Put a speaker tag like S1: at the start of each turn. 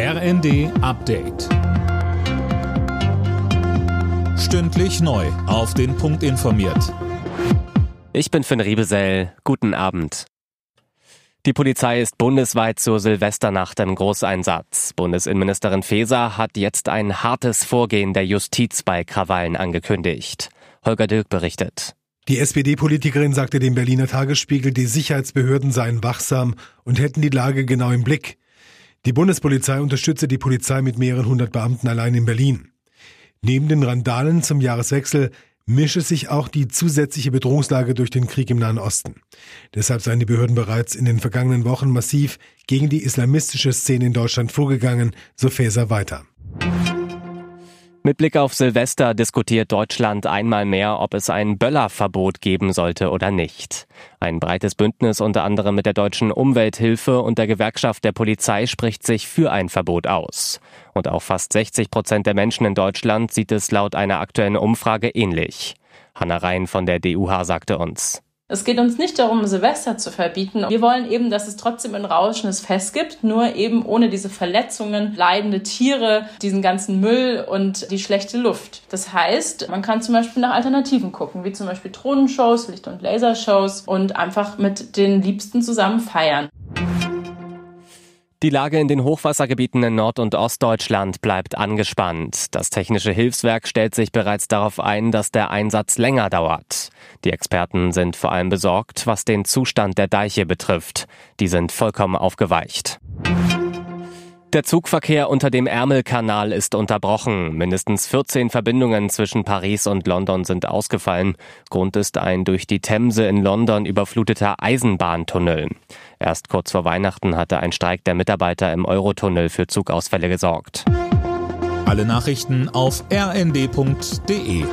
S1: RND Update. Stündlich neu. Auf den Punkt informiert.
S2: Ich bin Finn Riebesell. Guten Abend. Die Polizei ist bundesweit zur Silvesternacht im Großeinsatz. Bundesinnenministerin Faeser hat jetzt ein hartes Vorgehen der Justiz bei Krawallen angekündigt. Holger Dirk berichtet.
S3: Die SPD-Politikerin sagte dem Berliner Tagesspiegel, die Sicherheitsbehörden seien wachsam und hätten die Lage genau im Blick. Die Bundespolizei unterstütze die Polizei mit mehreren hundert Beamten allein in Berlin. Neben den Randalen zum Jahreswechsel mische sich auch die zusätzliche Bedrohungslage durch den Krieg im Nahen Osten. Deshalb seien die Behörden bereits in den vergangenen Wochen massiv gegen die islamistische Szene in Deutschland vorgegangen, so Faeser weiter.
S2: Mit Blick auf Silvester diskutiert Deutschland einmal mehr, ob es ein Böllerverbot geben sollte oder nicht. Ein breites Bündnis unter anderem mit der deutschen Umwelthilfe und der Gewerkschaft der Polizei spricht sich für ein Verbot aus. Und auch fast 60 Prozent der Menschen in Deutschland sieht es laut einer aktuellen Umfrage ähnlich. Hanna Rhein von der DUH sagte uns.
S4: Es geht uns nicht darum, Silvester zu verbieten. Wir wollen eben, dass es trotzdem ein rauschendes Fest gibt, nur eben ohne diese Verletzungen, leidende Tiere, diesen ganzen Müll und die schlechte Luft. Das heißt, man kann zum Beispiel nach Alternativen gucken, wie zum Beispiel Drohnenshows, Licht- und Lasershows und einfach mit den Liebsten zusammen feiern.
S2: Die Lage in den Hochwassergebieten in Nord- und Ostdeutschland bleibt angespannt. Das Technische Hilfswerk stellt sich bereits darauf ein, dass der Einsatz länger dauert. Die Experten sind vor allem besorgt, was den Zustand der Deiche betrifft. Die sind vollkommen aufgeweicht. Der Zugverkehr unter dem Ärmelkanal ist unterbrochen. Mindestens 14 Verbindungen zwischen Paris und London sind ausgefallen. Grund ist ein durch die Themse in London überfluteter Eisenbahntunnel. Erst kurz vor Weihnachten hatte ein Streik der Mitarbeiter im Eurotunnel für Zugausfälle gesorgt.
S1: Alle Nachrichten auf rnd.de